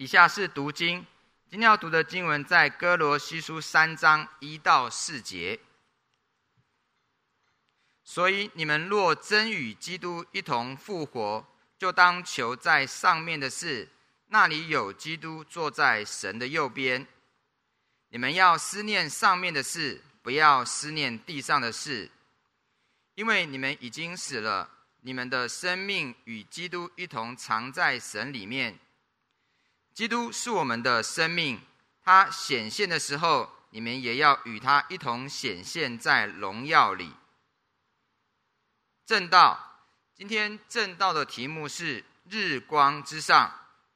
以下是读经，今天要读的经文在哥罗西书三章一到四节。所以你们若真与基督一同复活，就当求在上面的事，那里有基督坐在神的右边。你们要思念上面的事，不要思念地上的事，因为你们已经死了，你们的生命与基督一同藏在神里面。基督是我们的生命，他显现的时候，你们也要与他一同显现在荣耀里。正道，今天正道的题目是日光之上。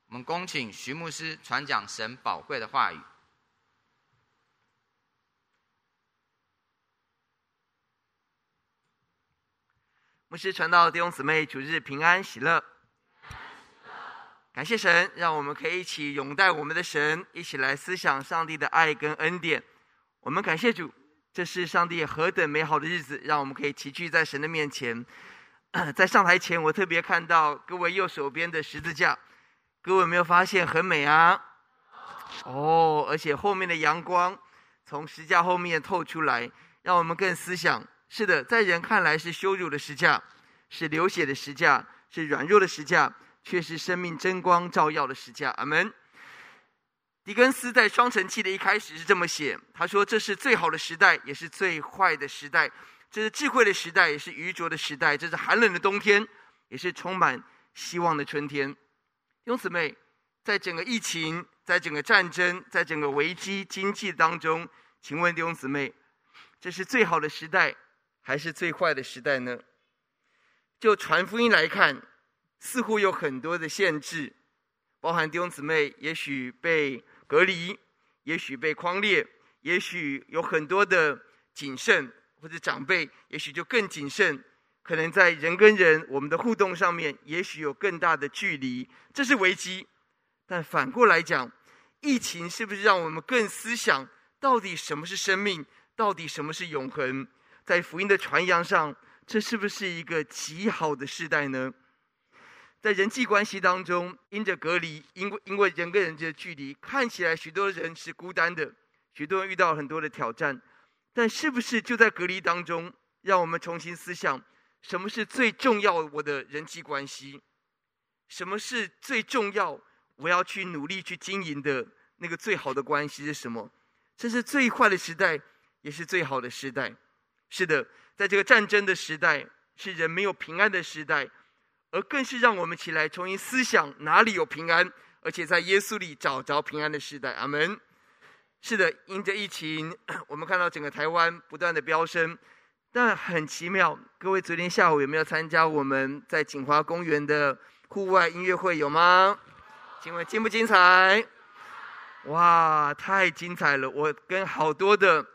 我们恭请徐牧师传讲神宝贵的话语。牧师传道弟兄姊妹，主日平安喜乐。感谢神，让我们可以一起拥戴我们的神，一起来思想上帝的爱跟恩典。我们感谢主，这是上帝何等美好的日子，让我们可以齐聚在神的面前。在上台前，我特别看到各位右手边的十字架，各位有没有发现很美啊？哦，而且后面的阳光从十字架后面透出来，让我们更思想。是的，在人看来是羞辱的十字架，是流血的十字架，是软弱的十字架。却是生命真光照耀的十字架，阿门。狄更斯在《双城记》的一开始是这么写：他说，这是最好的时代，也是最坏的时代；这是智慧的时代，也是愚拙的时代；这是寒冷的冬天，也是充满希望的春天。弟兄姊妹，在整个疫情、在整个战争、在整个危机经济当中，请问弟兄姊妹，这是最好的时代，还是最坏的时代呢？就传福音来看。似乎有很多的限制，包含弟兄姊妹也许被隔离，也许被框列，也许有很多的谨慎，或者长辈也许就更谨慎，可能在人跟人我们的互动上面，也许有更大的距离，这是危机。但反过来讲，疫情是不是让我们更思想，到底什么是生命，到底什么是永恒？在福音的传扬上，这是不是一个极好的时代呢？在人际关系当中，因着隔离，因为因为人跟人的距离，看起来许多人是孤单的，许多人遇到很多的挑战。但是不是就在隔离当中，让我们重新思想，什么是最重要我的人际关系？什么是最重要我要去努力去经营的那个最好的关系是什么？这是最坏的时代，也是最好的时代。是的，在这个战争的时代，是人没有平安的时代。而更是让我们起来重新思想哪里有平安，而且在耶稣里找着平安的时代。阿门。是的，因着疫情，我们看到整个台湾不断的飙升，但很奇妙。各位昨天下午有没有参加我们在锦华公园的户外音乐会？有吗？请问精不精彩？哇，太精彩了！我跟好多的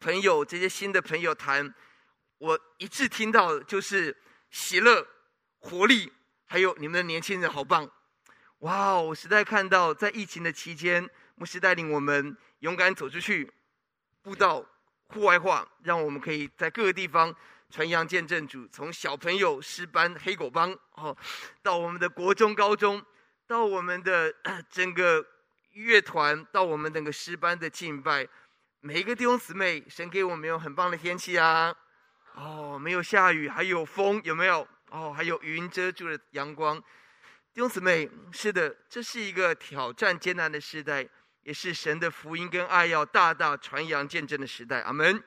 朋友，这些新的朋友谈，我一致听到就是喜乐。活力，还有你们的年轻人好棒！哇哦，我实在看到在疫情的期间，牧师带领我们勇敢走出去，布道户外化，让我们可以在各个地方传扬见证主。从小朋友诗班黑狗帮哦，到我们的国中高中，到我们的整个乐团，到我们整个诗班的敬拜，每一个弟兄姊妹，神给我们有很棒的天气啊！哦，没有下雨，还有风，有没有？哦，还有云遮住了阳光，弟兄姊妹，是的，这是一个挑战艰难的时代，也是神的福音跟爱要大大传扬见证的时代。阿门。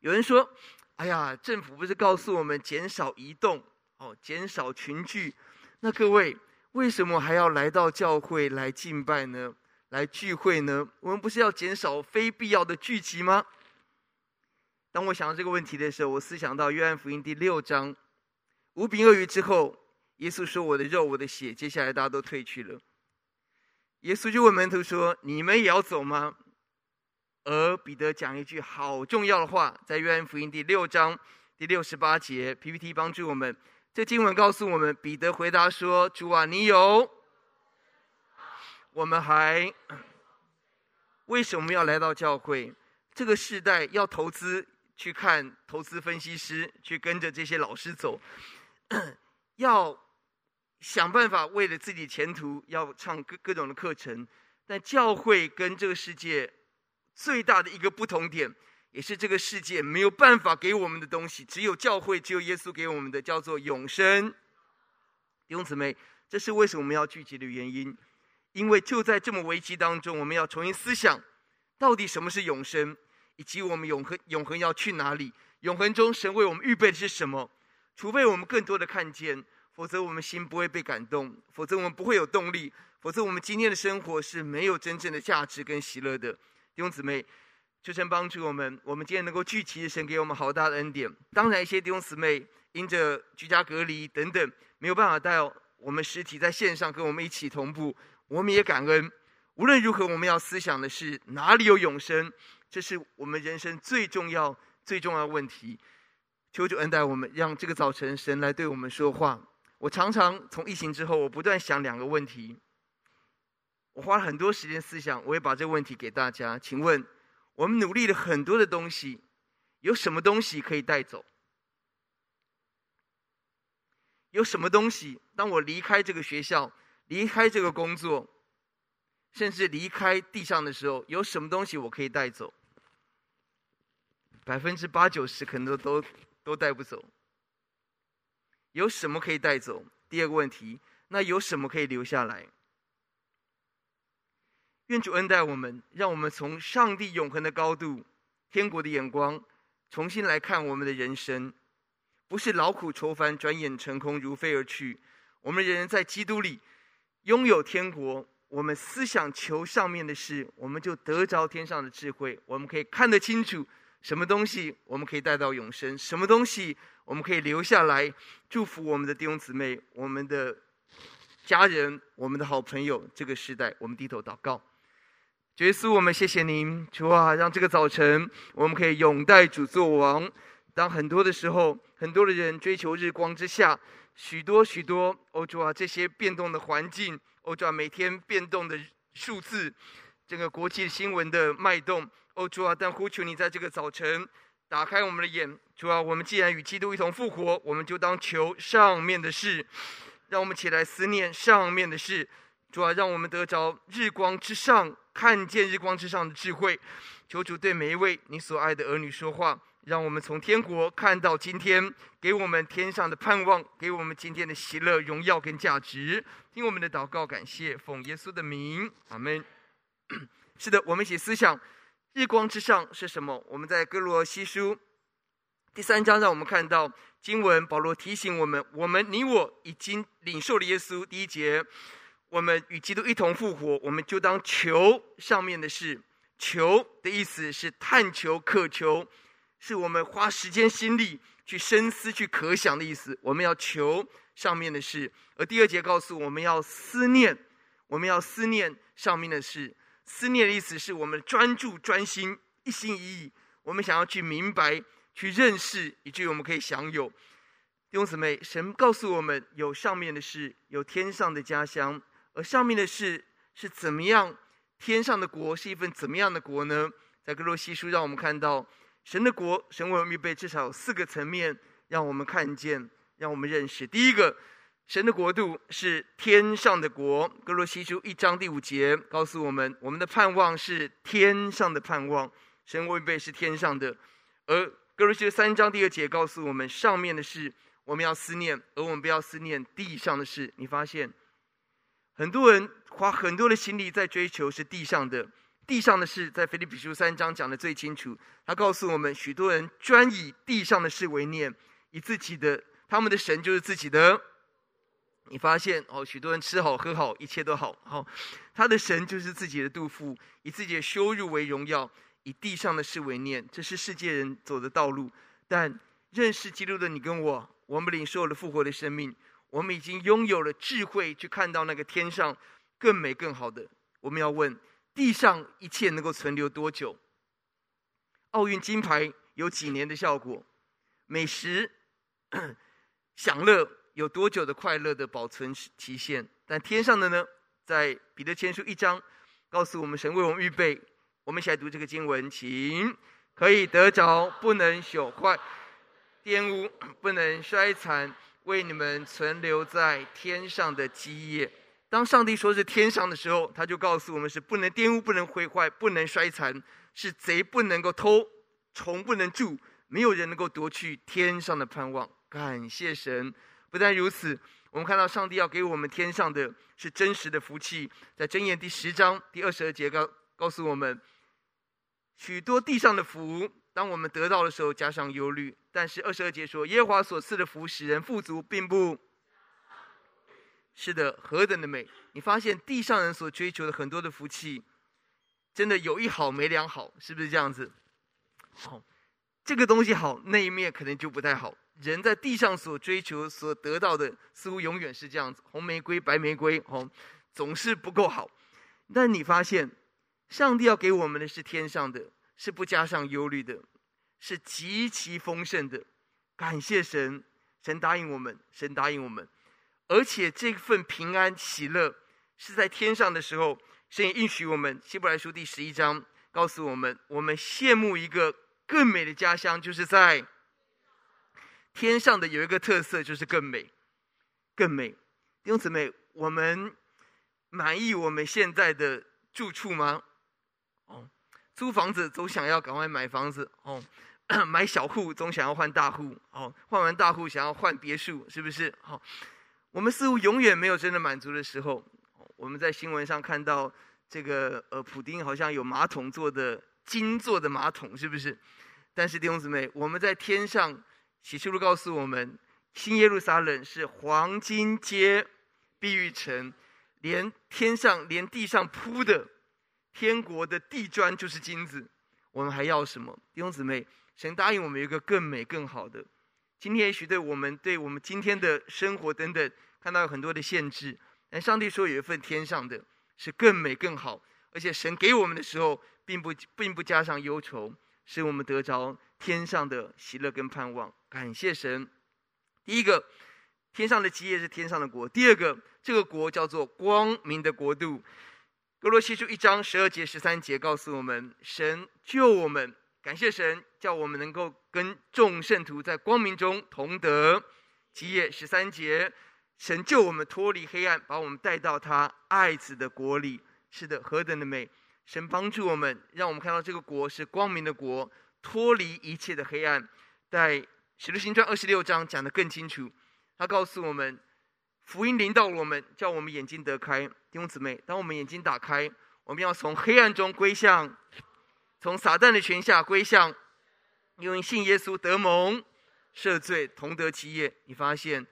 有人说：“哎呀，政府不是告诉我们减少移动，哦，减少群聚？那各位为什么还要来到教会来敬拜呢？来聚会呢？我们不是要减少非必要的聚集吗？”当我想到这个问题的时候，我思想到约翰福音第六章。五饼二鱼之后，耶稣说：“我的肉，我的血。”接下来大家都退去了。耶稣就问门徒说：“你们也要走吗？”而彼得讲一句好重要的话，在约翰福音第六章第六十八节，PPT 帮助我们。这经文告诉我们，彼得回答说：“主啊，你有，我们还为什么要来到教会？这个时代要投资，去看投资分析师，去跟着这些老师走。” 要想办法为了自己前途要上各各种的课程，但教会跟这个世界最大的一个不同点，也是这个世界没有办法给我们的东西，只有教会，只有耶稣给我们的，叫做永生。弟兄姊妹，这是为什么我们要聚集的原因，因为就在这么危机当中，我们要重新思想，到底什么是永生，以及我们永恒永恒要去哪里？永恒中神为我们预备的是什么？除非我们更多的看见，否则我们心不会被感动，否则我们不会有动力，否则我们今天的生活是没有真正的价值跟喜乐的。弟兄姊妹。求神帮助我们，我们今天能够聚集，神给我们好大的恩典。当然，一些弟兄姊妹因着居家隔离等等，没有办法带我们实体在线上跟我们一起同步，我们也感恩。无论如何，我们要思想的是哪里有永生，这是我们人生最重要、最重要的问题。求主恩待我们，让这个早晨神来对我们说话。我常常从疫情之后，我不断想两个问题，我花了很多时间思想，我也把这个问题给大家，请问。我们努力了很多的东西，有什么东西可以带走？有什么东西？当我离开这个学校、离开这个工作，甚至离开地上的时候，有什么东西我可以带走？百分之八九十可能都都带不走。有什么可以带走？第二个问题，那有什么可以留下来？愿主恩待我们，让我们从上帝永恒的高度、天国的眼光，重新来看我们的人生，不是劳苦愁烦、转眼成空、如飞而去。我们人人在基督里拥有天国，我们思想求上面的事，我们就得着天上的智慧。我们可以看得清楚，什么东西我们可以带到永生，什么东西我们可以留下来，祝福我们的弟兄姊妹、我们的家人、我们的好朋友。这个时代，我们低头祷告。耶稣，我们谢谢您，主啊，让这个早晨我们可以拥戴主作王。当很多的时候，很多的人追求日光之下，许多许多，哦主啊，这些变动的环境，哦主啊，每天变动的数字，整个国际新闻的脉动，哦主啊，但呼求你在这个早晨打开我们的眼，主啊，我们既然与基督一同复活，我们就当求上面的事，让我们起来思念上面的事，主啊，让我们得着日光之上。看见日光之上的智慧，求主对每一位你所爱的儿女说话，让我们从天国看到今天，给我们天上的盼望，给我们今天的喜乐、荣耀跟价值。听我们的祷告，感谢奉耶稣的名，阿门。是的，我们一起思想日光之上是什么？我们在歌罗西书第三章，让我们看到经文，保罗提醒我们：我们你我已经领受了耶稣。第一节。我们与基督一同复活，我们就当求上面的事。求的意思是探求、渴求，是我们花时间心力去深思、去可想的意思。我们要求上面的事。而第二节告诉我们要思念，我们要思念上面的事。思念的意思是我们专注、专心、一心一意。我们想要去明白、去认识，以至于我们可以享有。弟兄姊妹，神告诉我们有上面的事，有天上的家乡。而上面的事是怎么样？天上的国是一份怎么样的国呢？在格罗西书，让我们看到神的国，神为我们预备至少有四个层面，让我们看见，让我们认识。第一个，神的国度是天上的国。歌罗西书一章第五节告诉我们，我们的盼望是天上的盼望，神为我们预备是天上的。而歌罗西书三章第二节告诉我们，上面的事我们要思念，而我们不要思念地上的事。你发现？很多人花很多的心力在追求是地上的，地上的事，在腓立比书三章讲得最清楚。他告诉我们，许多人专以地上的事为念，以自己的他们的神就是自己的。你发现哦，许多人吃好喝好，一切都好，好，他的神就是自己的肚腹，以自己的羞辱为荣耀，以地上的事为念，这是世界人走的道路。但认识基督的你跟我，我们领受了复活的生命。我们已经拥有了智慧，去看到那个天上更美、更好的。我们要问：地上一切能够存留多久？奥运金牌有几年的效果？美食、享乐有多久的快乐的保存期限？但天上的呢？在彼得前书一章告诉我们：神为我们预备。我们一起来读这个经文，请可以得着，不能朽坏；玷污，不能衰残。为你们存留在天上的基业。当上帝说是天上的时候，他就告诉我们是不能玷污、不能毁坏、不能衰残，是贼不能够偷，虫不能蛀，没有人能够夺去天上的盼望。感谢神！不但如此，我们看到上帝要给我们天上的是真实的福气，在箴言第十章第二十二节告告诉我们，许多地上的福，当我们得到的时候，加上忧虑。但是二十二节说，耶和华所赐的福使人富足，并不是的，何等的美！你发现地上人所追求的很多的福气，真的有一好没两好，是不是这样子？好，这个东西好，那一面可能就不太好。人在地上所追求、所得到的，似乎永远是这样子：红玫瑰、白玫瑰，哦，总是不够好。但你发现，上帝要给我们的是天上的，是不加上忧虑的。是极其丰盛的，感谢神，神答应我们，神答应我们，而且这份平安喜乐是在天上的时候，神也应许我们。希伯来书第十一章告诉我们，我们羡慕一个更美的家乡，就是在天上的有一个特色，就是更美，更美。弟兄姊妹，我们满意我们现在的住处吗？哦，租房子总想要赶快买房子哦。买小户总想要换大户，哦，换完大户想要换别墅，是不是？好，我们似乎永远没有真的满足的时候。我们在新闻上看到这个，呃，普丁好像有马桶做的金做的马桶，是不是？但是弟兄姊妹，我们在天上，启示录告诉我们，新耶路撒冷是黄金街、碧玉城，连天上连地上铺的天国的地砖就是金子。我们还要什么？弟兄姊妹。神答应我们有一个更美、更好的。今天也许对我们、对我们今天的生活等等，看到有很多的限制。但上帝说有一份天上的，是更美、更好。而且神给我们的时候，并不并不加上忧愁，使我们得着天上的喜乐跟盼望。感谢神。第一个，天上的基业是天上的国；第二个，这个国叫做光明的国度。歌罗西书一章十二节、十三节告诉我们，神救我们。感谢神，叫我们能够跟众圣徒在光明中同得基业。十三节，神救我们脱离黑暗，把我们带到他爱子的国里。是的，何等的美！神帮助我们，让我们看到这个国是光明的国，脱离一切的黑暗。在使徒行传二十六章讲得更清楚，他告诉我们，福音临到我们，叫我们眼睛得开。弟兄姊妹，当我们眼睛打开，我们要从黑暗中归向。从撒旦的权下归向，因为信耶稣得蒙赦罪，同得基业。你发现，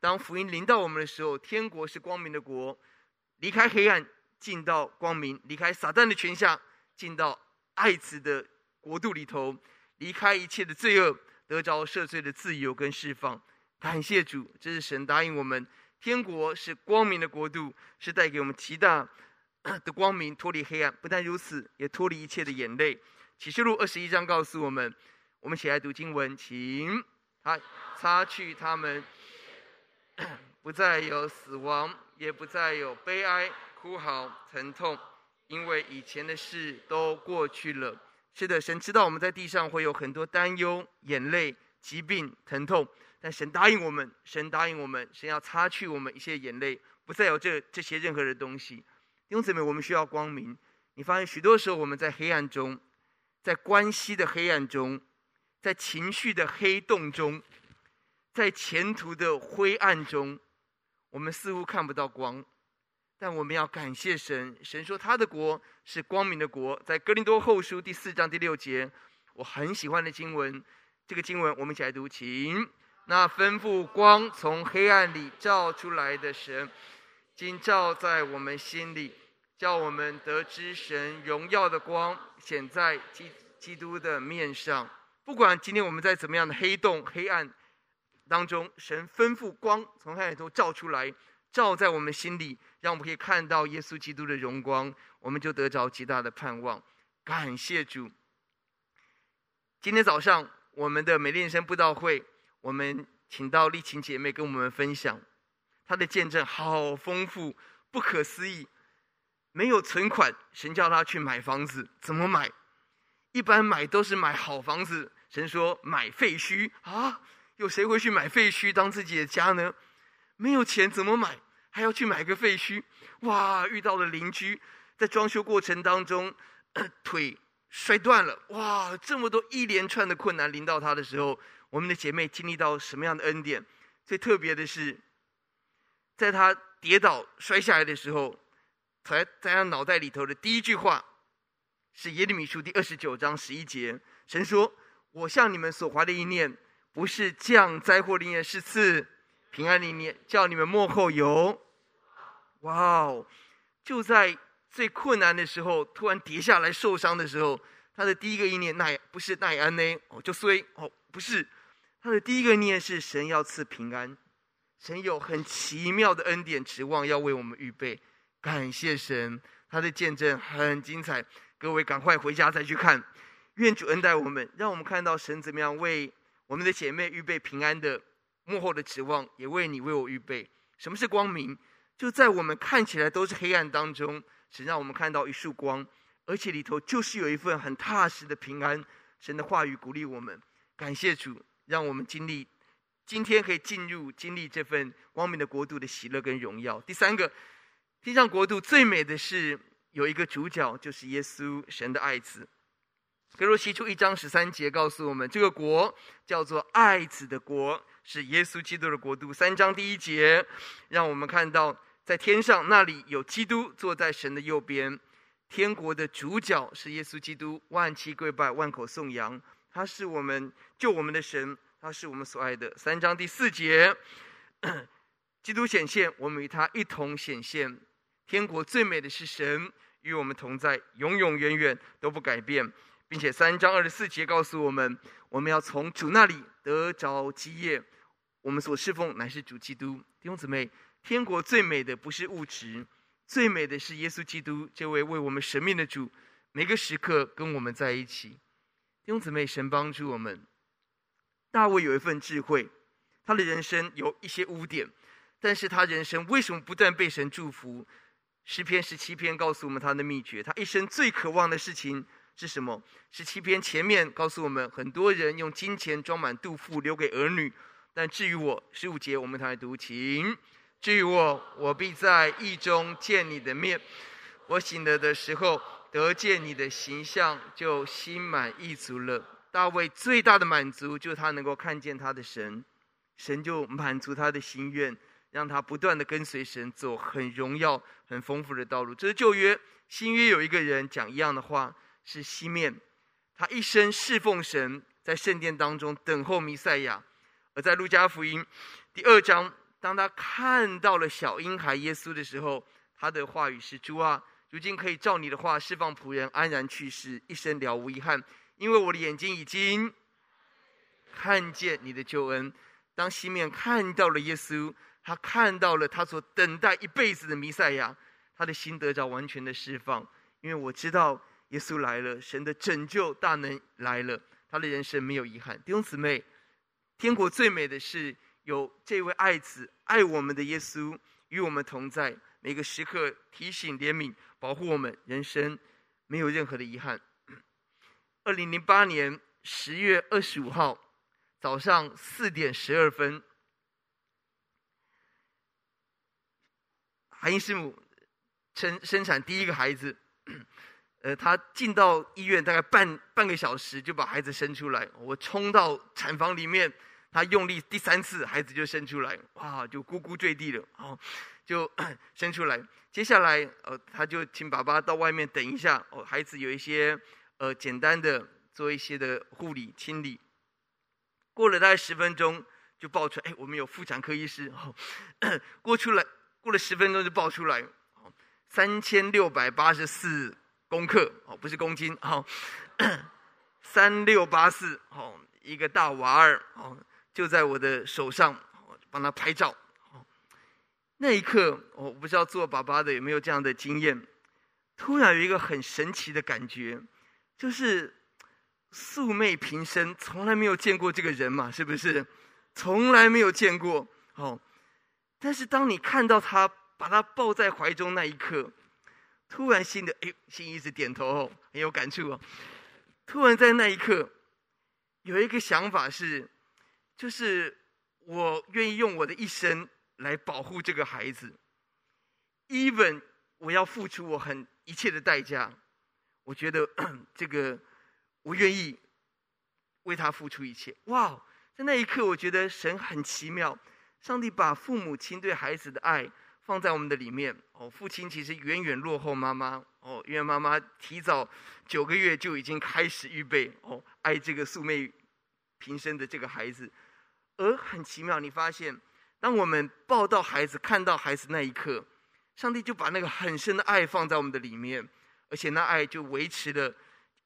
当福音临到我们的时候，天国是光明的国，离开黑暗进到光明，离开撒旦的权下进到爱子的国度里头，离开一切的罪恶，得着赦罪的自由跟释放。感谢主，这是神答应我们，天国是光明的国度，是带给我们极大。的光明脱离黑暗，不但如此，也脱离一切的眼泪。启示录二十一章告诉我们，我们起来读经文，请他擦去他们，不再有死亡，也不再有悲哀、哭嚎、疼痛，因为以前的事都过去了。是的，神知道我们在地上会有很多担忧、眼泪、疾病、疼痛，但神答应我们，神答应我们，神要擦去我们一些眼泪，不再有这这些任何的东西。弟兄姊妹，我们需要光明。你发现许多时候我们在黑暗中，在关系的黑暗中，在情绪的黑洞中，在前途的灰暗中，我们似乎看不到光。但我们要感谢神，神说他的国是光明的国。在哥林多后书第四章第六节，我很喜欢的经文，这个经文我们一起来读，请那吩咐光从黑暗里照出来的神，今照在我们心里。叫我们得知神荣耀的光显在基基督的面上。不管今天我们在怎么样的黑洞、黑暗当中，神吩咐光从黑暗里头照出来，照在我们心里，让我们可以看到耶稣基督的荣光，我们就得着极大的盼望。感谢主！今天早上我们的美丽人生布道会，我们请到丽琴姐妹跟我们分享，她的见证好丰富，不可思议。没有存款，神叫他去买房子，怎么买？一般买都是买好房子。神说买废墟啊，有谁会去买废墟当自己的家呢？没有钱怎么买？还要去买个废墟？哇！遇到了邻居，在装修过程当中，腿摔断了。哇！这么多一连串的困难临到他的时候，我们的姐妹经历到什么样的恩典？最特别的是，在他跌倒摔下来的时候，才在他脑袋里头的第一句话，是耶利米书第二十九章十一节，神说：“我向你们所怀的意念，不是降灾祸的意念，是赐平安的意念，叫你们末后有。”哇哦！就在最困难的时候，突然跌下来受伤的时候，他的第一个意念，那也不是奈安呢？哦，就衰哦，不是，他的第一个念是神要赐平安，神有很奇妙的恩典，指望要为我们预备。感谢神，他的见证很精彩。各位赶快回家再去看，愿主恩待我们，让我们看到神怎么样为我们的姐妹预备平安的幕后的指望，也为你为我预备。什么是光明？就在我们看起来都是黑暗当中，神让我们看到一束光，而且里头就是有一份很踏实的平安。神的话语鼓励我们，感谢主，让我们经历今天可以进入经历这份光明的国度的喜乐跟荣耀。第三个，天上国度最美的是。有一个主角，就是耶稣，神的爱子。歌罗西出一章十三节告诉我们，这个国叫做爱子的国，是耶稣基督的国度。三章第一节，让我们看到在天上那里有基督坐在神的右边，天国的主角是耶稣基督，万膝跪拜，万口颂扬，他是我们救我们的神，他是我们所爱的。三章第四节，基督显现，我们与他一同显现。天国最美的是神与我们同在，永永远远都不改变，并且三章二十四节告诉我们，我们要从主那里得着基业。我们所侍奉乃是主基督。弟兄姊妹，天国最美的不是物质，最美的是耶稣基督这位为我们神命的主，每个时刻跟我们在一起。弟兄姊妹，神帮助我们。大卫有一份智慧，他的人生有一些污点，但是他人生为什么不断被神祝福？诗篇十七篇告诉我们他的秘诀，他一生最渴望的事情是什么？十七篇前面告诉我们，很多人用金钱装满肚腹，留给儿女，但至于我，十五节我们来读，请。至于我，我必在义中见你的面。我醒了的时候，得见你的形象，就心满意足了。大卫最大的满足，就是他能够看见他的神，神就满足他的心愿。让他不断的跟随神走很荣耀、很丰富的道路。这是旧约，新约有一个人讲一样的话，是西面。他一生侍奉神，在圣殿当中等候弥赛亚。而在路加福音第二章，当他看到了小婴孩耶稣的时候，他的话语是：“主啊，如今可以照你的话释放仆人安然去世，一生了无遗憾，因为我的眼睛已经看见你的救恩。”当西面看到了耶稣。他看到了他所等待一辈子的弥赛亚，他的心得着完全的释放。因为我知道耶稣来了，神的拯救大能来了，他的人生没有遗憾。弟兄姊妹，天国最美的是有这位爱子爱我们的耶稣与我们同在，每个时刻提醒怜悯保护我们，人生没有任何的遗憾。二零零八年十月二十五号早上四点十二分。韩英师母生生产第一个孩子，呃，她进到医院大概半半个小时就把孩子生出来。我冲到产房里面，他用力第三次，孩子就生出来，哇，就咕咕坠地了，哦，就生出来。接下来，呃，他就请爸爸到外面等一下，哦，孩子有一些呃简单的做一些的护理清理。过了大概十分钟，就报出来，哎，我们有妇产科医师，哦，过出来。过了十分钟就爆出来，哦三千六百八十四公克，哦，不是公斤，哦，三六八四，哦，一个大娃儿，哦，就在我的手上，帮他拍照，那一刻，我不知道做爸爸的有没有这样的经验，突然有一个很神奇的感觉，就是素昧平生，从来没有见过这个人嘛，是不是？从来没有见过，哦。但是当你看到他把他抱在怀中那一刻，突然心的哎，心一直点头哦，很有感触哦。突然在那一刻，有一个想法是，就是我愿意用我的一生来保护这个孩子，even 我要付出我很一切的代价，我觉得 这个我愿意为他付出一切。哇，在那一刻，我觉得神很奇妙，上帝把父母亲对孩子的爱放在我们的里面。哦，父亲其实远远落后妈妈。哦，因为妈妈提早九个月就已经开始预备哦，爱这个素昧平生的这个孩子。而很奇妙，你发现，当我们抱到孩子、看到孩子那一刻，上帝就把那个很深的爱放在我们的里面，而且那爱就维持了，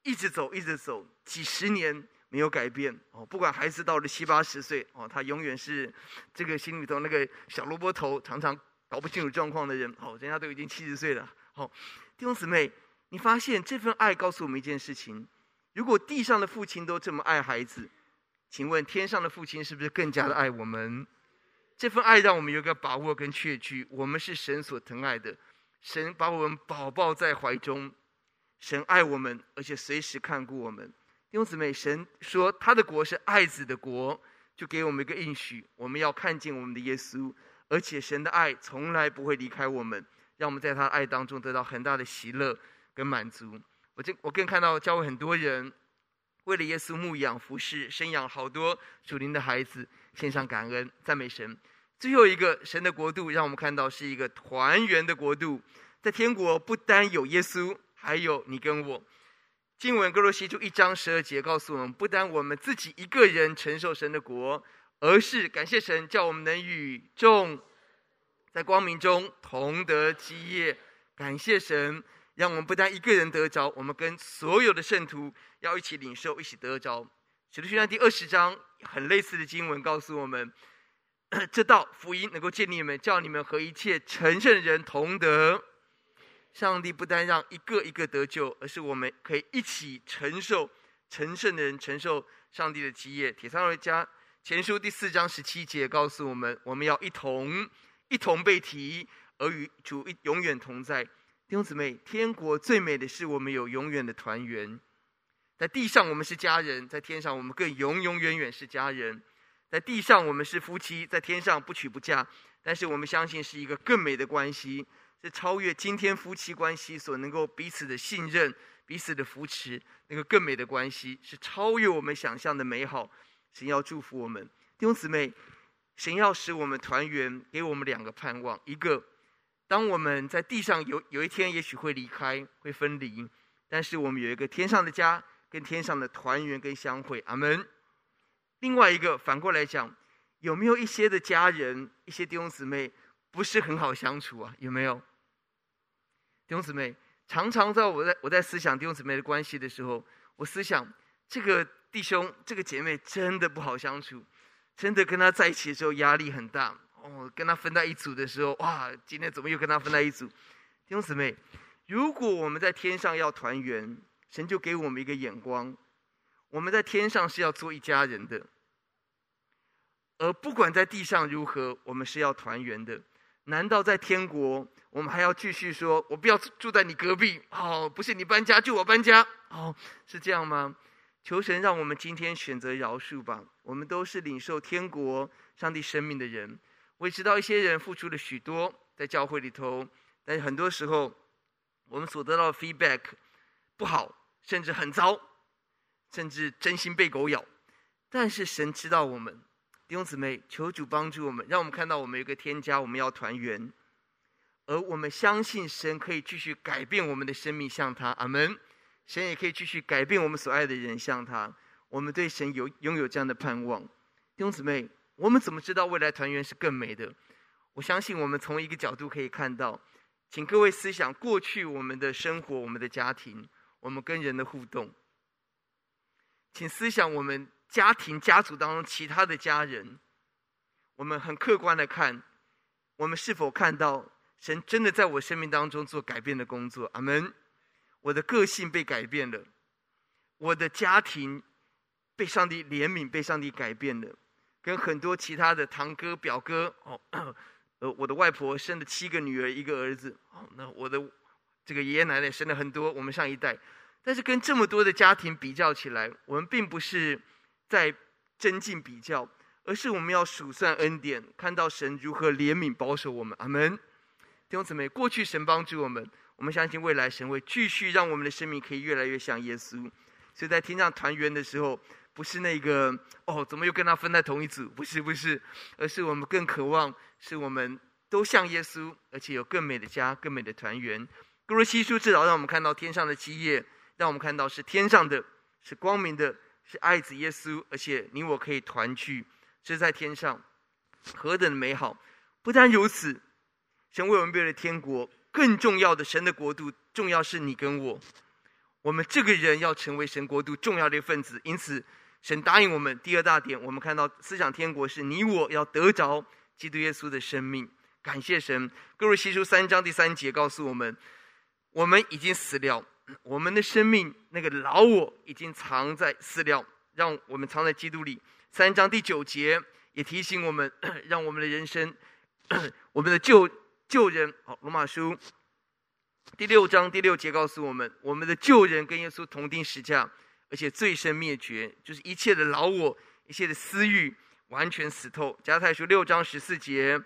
一直走，一直走，几十年没有改变哦。不管孩子到了七八十岁哦，他永远是这个心里头那个小萝卜头，常常搞不清楚状况的人哦。人家都已经七十岁了哦。弟兄姊妹，你发现这份爱告诉我们一件事情：如果地上的父亲都这么爱孩子，请问天上的父亲是不是更加的爱我们？这份爱让我们有个把握跟确据，我们是神所疼爱的，神把我们宝宝在怀中，神爱我们，而且随时看顾我们。弟兄姊妹，神说他的国是爱子的国，就给我们一个应许：我们要看见我们的耶稣，而且神的爱从来不会离开我们。让我们在他的爱当中得到很大的喜乐跟满足。我这我更看到教会很多人为了耶稣牧养、服侍、生养好多属灵的孩子，献上感恩、赞美神。最后一个神的国度，让我们看到是一个团圆的国度。在天国不单有耶稣，还有你跟我。经文歌罗西书一章十二节告诉我们，不单我们自己一个人承受神的国，而是感谢神叫我们能与众。在光明中同得基业，感谢神，让我们不但一个人得着，我们跟所有的圣徒要一起领受，一起得着。使徒行传第二十章很类似的经文告诉我们，这道福音能够建立你们，叫你们和一切成圣人同得。上帝不单让一个一个得救，而是我们可以一起承受成圣的人承受上帝的基业。帖撒罗尼迦前书第四章十七节告诉我们，我们要一同。一同被提，而与主一永远同在。弟兄姊妹，天国最美的是我们有永远的团圆。在地上我们是家人，在天上我们更永永远远是家人。在地上我们是夫妻，在天上不娶不嫁。但是我们相信是一个更美的关系，是超越今天夫妻关系所能够彼此的信任、彼此的扶持那个更美的关系，是超越我们想象的美好。神要祝福我们，弟兄姊妹。神要使我们团圆，给我们两个盼望：一个，当我们在地上有有一天也许会离开、会分离，但是我们有一个天上的家，跟天上的团圆跟相会。阿门。另外一个，反过来讲，有没有一些的家人、一些弟兄姊妹不是很好相处啊？有没有？弟兄姊妹，常常在我在我在思想弟兄姊妹的关系的时候，我思想这个弟兄、这个姐妹真的不好相处。真的跟他在一起的时候压力很大哦，跟他分在一组的时候，哇，今天怎么又跟他分在一组？弟兄姊妹，如果我们在天上要团圆，神就给我们一个眼光，我们在天上是要做一家人的，而不管在地上如何，我们是要团圆的。难道在天国，我们还要继续说，我不要住在你隔壁？哦，不是你搬家就我搬家？哦，是这样吗？求神让我们今天选择饶恕吧。我们都是领受天国上帝生命的人。我也知道一些人付出了许多在教会里头，但是很多时候我们所得到的 feedback 不好，甚至很糟，甚至真心被狗咬。但是神知道我们，弟兄姊妹，求主帮助我们，让我们看到我们有个天家，我们要团圆，而我们相信神可以继续改变我们的生命，像他。阿门。神也可以继续改变我们所爱的人，像他。我们对神有拥有这样的盼望。弟兄姊妹，我们怎么知道未来团圆是更美的？我相信我们从一个角度可以看到，请各位思想过去我们的生活、我们的家庭、我们跟人的互动。请思想我们家庭、家族当中其他的家人。我们很客观的看，我们是否看到神真的在我生命当中做改变的工作？阿门。我的个性被改变了，我的家庭被上帝怜悯，被上帝改变了，跟很多其他的堂哥、表哥哦，呃，我的外婆生了七个女儿，一个儿子，哦，那我的这个爷爷奶奶生了很多，我们上一代，但是跟这么多的家庭比较起来，我们并不是在增进比较，而是我们要数算恩典，看到神如何怜悯保守我们。阿门。弟兄姊妹，过去神帮助我们，我们相信未来神会继续让我们的生命可以越来越像耶稣。所以在天上团圆的时候，不是那个哦，怎么又跟他分在同一组？不是，不是，而是我们更渴望，是我们都像耶稣，而且有更美的家、更美的团圆。歌罗西书至少让我们看到天上的基业，让我们看到是天上的，是光明的，是爱子耶稣，而且你我可以团聚，是在天上，何等的美好！不但如此，神为我们预备了天国，更重要的，神的国度重要是你跟我，我们这个人要成为神国度重要的一份子。因此，神答应我们第二大点，我们看到思想天国是你我要得着基督耶稣的生命。感谢神，各位西书三章第三节告诉我们。我们已经死了，我们的生命那个老我已经藏在死了，让我们藏在基督里。三章第九节也提醒我们，让我们的人生，我们的旧旧人。好，罗马书第六章第六节告诉我们，我们的旧人跟耶稣同钉十架，而且罪身灭绝，就是一切的老我，一切的私欲完全死透。加太书六章十四节，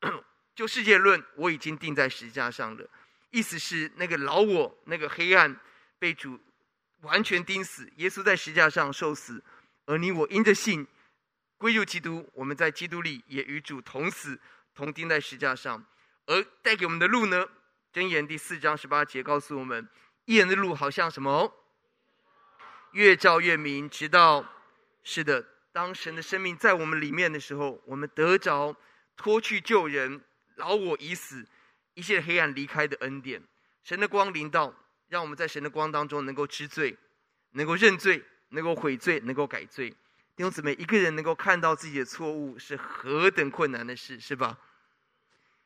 就世界论，我已经钉在十架上了。意思是那个老我，那个黑暗被主完全钉死，耶稣在十架上受死，而你我因着信归入基督，我们在基督里也与主同死，同钉在十架上。而带给我们的路呢？箴言第四章十八节告诉我们：义人的路好像什么？越照越明，直到是的，当神的生命在我们里面的时候，我们得着脱去旧人，老我已死。一切黑暗离开的恩典，神的光临到，让我们在神的光当中能够知罪，能够认罪，能够悔罪，能够改罪。弟兄姊妹，一个人能够看到自己的错误是何等困难的事，是吧？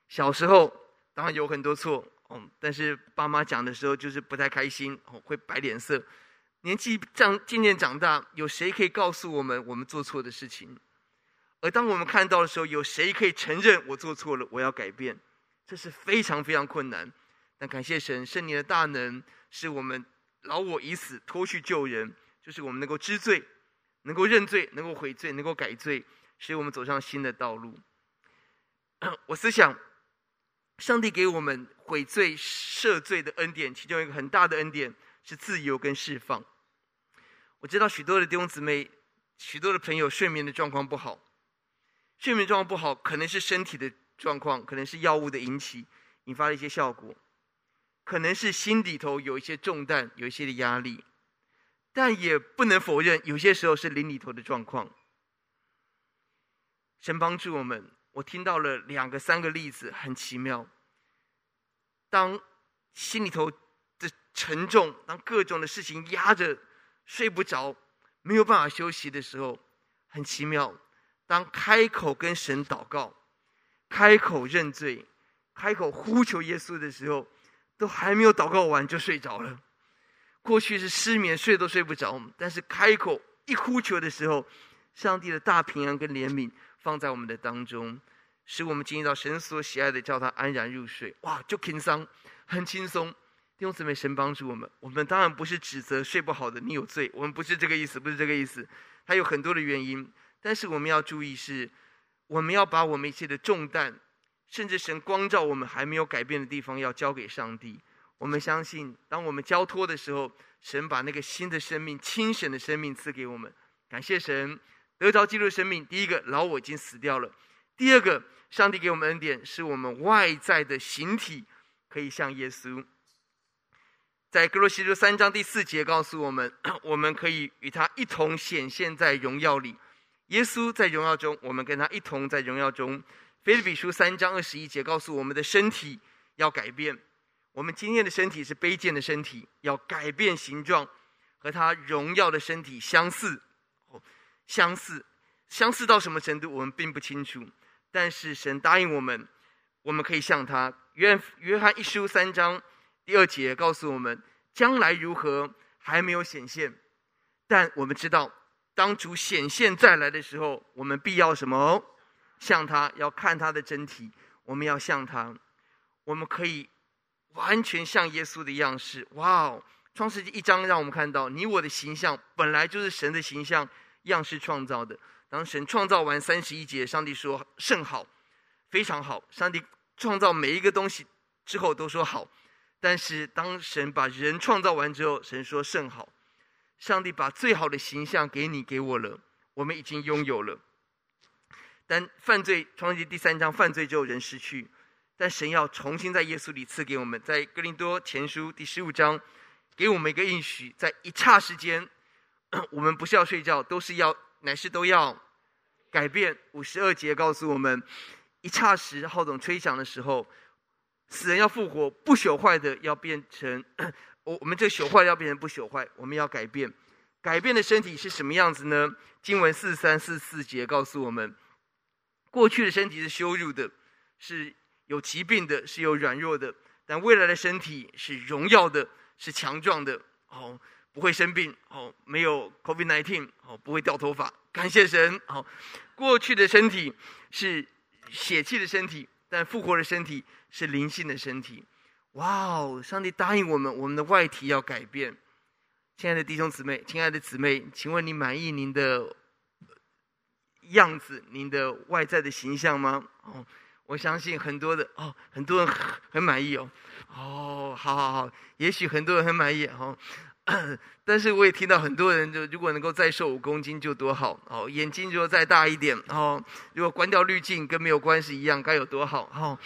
小时候当然有很多错，嗯，但是爸妈讲的时候就是不太开心，会摆脸色。年纪长渐渐长大，有谁可以告诉我们我们做错的事情？而当我们看到的时候，有谁可以承认我做错了，我要改变？这是非常非常困难，但感谢神，圣灵的大能使我们老我已死，脱去旧人，就是我们能够知罪，能够认罪，能够悔罪，能够改罪，使我们走上新的道路。我思想，上帝给我们悔罪赦罪的恩典，其中一个很大的恩典是自由跟释放。我知道许多的弟兄姊妹，许多的朋友睡眠的状况不好，睡眠状况不好，可能是身体的。状况可能是药物的引起，引发了一些效果，可能是心里头有一些重担，有一些的压力，但也不能否认，有些时候是灵里头的状况。神帮助我们，我听到了两个、三个例子，很奇妙。当心里头沉重，当各种的事情压着，睡不着，没有办法休息的时候，很奇妙。当开口跟神祷告。开口认罪，开口呼求耶稣的时候，都还没有祷告完就睡着了。过去是失眠，睡都睡不着，但是开口一呼求的时候，上帝的大平安跟怜悯放在我们的当中，使我们经历到神所喜爱的，叫他安然入睡。哇，就轻松，很轻松。弟兄姊妹，神帮助我们。我们当然不是指责睡不好的你有罪，我们不是这个意思，不是这个意思。还有很多的原因，但是我们要注意是。我们要把我们一切的重担，甚至神光照我们还没有改变的地方，要交给上帝。我们相信，当我们交托的时候，神把那个新的生命、清醒的生命赐给我们。感谢神，得着基督生命。第一个，老我已经死掉了；第二个，上帝给我们恩典，是我们外在的形体可以像耶稣。在歌罗西书三章第四节告诉我们，我们可以与他一同显现在荣耀里。耶稣在荣耀中，我们跟他一同在荣耀中。腓立比书三章二十一节告诉我们的身体要改变，我们今天的身体是卑贱的身体，要改变形状，和他荣耀的身体相似。相似，相似到什么程度，我们并不清楚。但是神答应我们，我们可以像他。约约翰一书三章第二节告诉我们，将来如何还没有显现，但我们知道。当主显现再来的时候，我们必要什么？像他，要看他的真体。我们要像他，我们可以完全像耶稣的样式。哇哦！创世纪一章让我们看到，你我的形象本来就是神的形象样式创造的。当神创造完三十一节，上帝说甚好，非常好。上帝创造每一个东西之后都说好，但是当神把人创造完之后，神说甚好。上帝把最好的形象给你给我了，我们已经拥有了。但犯罪，创世纪第三章犯罪之后人失去，但神要重新在耶稣里赐给我们，在哥林多前书第十五章给我们一个应许，在一刹时间，我们不是要睡觉，都是要。乃是都要改变。五十二节告诉我们，一刹时号筒吹响的时候，死人要复活，不朽坏的要变成 我，我们这朽坏要变成不朽坏。我们要改变，改变的身体是什么样子呢？经文四三四四节告诉我们，过去的身体是羞辱的，是有疾病的，是有软弱的，但未来的身体是荣耀的，是强壮的。哦。不会生病，哦，没有 COVID-19，哦，不会掉头发，感谢神，哦，过去的身体是血气的身体，但复活的身体是灵性的身体。哇哦，上帝答应我们，我们的外体要改变。亲爱的弟兄姊妹，亲爱的姊妹，请问你满意您的样子，您的外在的形象吗？哦，我相信很多的，哦，很多人很满意哦，哦，好好好，也许很多人很满意，哦。但是我也听到很多人就，如果能够再瘦五公斤就多好哦，眼睛如果再大一点哦，如果关掉滤镜跟没有关系一样，该有多好哦。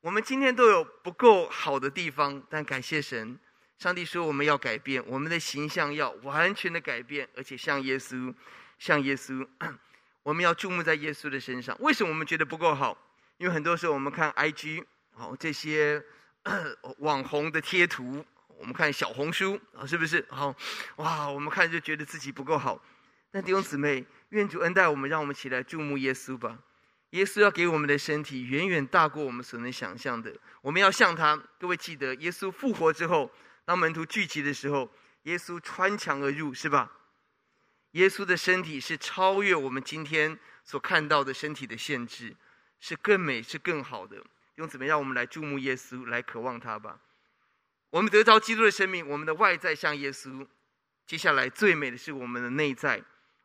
我们今天都有不够好的地方，但感谢神，上帝说我们要改变，我们的形象要完全的改变，而且像耶稣，像耶稣，我们要注目在耶稣的身上。为什么我们觉得不够好？因为很多时候我们看 IG 哦这些。网红的贴图，我们看小红书啊，是不是？好，哇，我们看就觉得自己不够好。但弟兄姊妹，愿主恩待我们，让我们起来注目耶稣吧。耶稣要给我们的身体远远大过我们所能想象的，我们要像他。各位记得，耶稣复活之后，当门徒聚集的时候，耶稣穿墙而入，是吧？耶稣的身体是超越我们今天所看到的身体的限制，是更美，是更好的。用怎么样？我们来注目耶稣，来渴望他吧。我们得着基督的生命，我们的外在像耶稣。接下来最美的是我们的内在，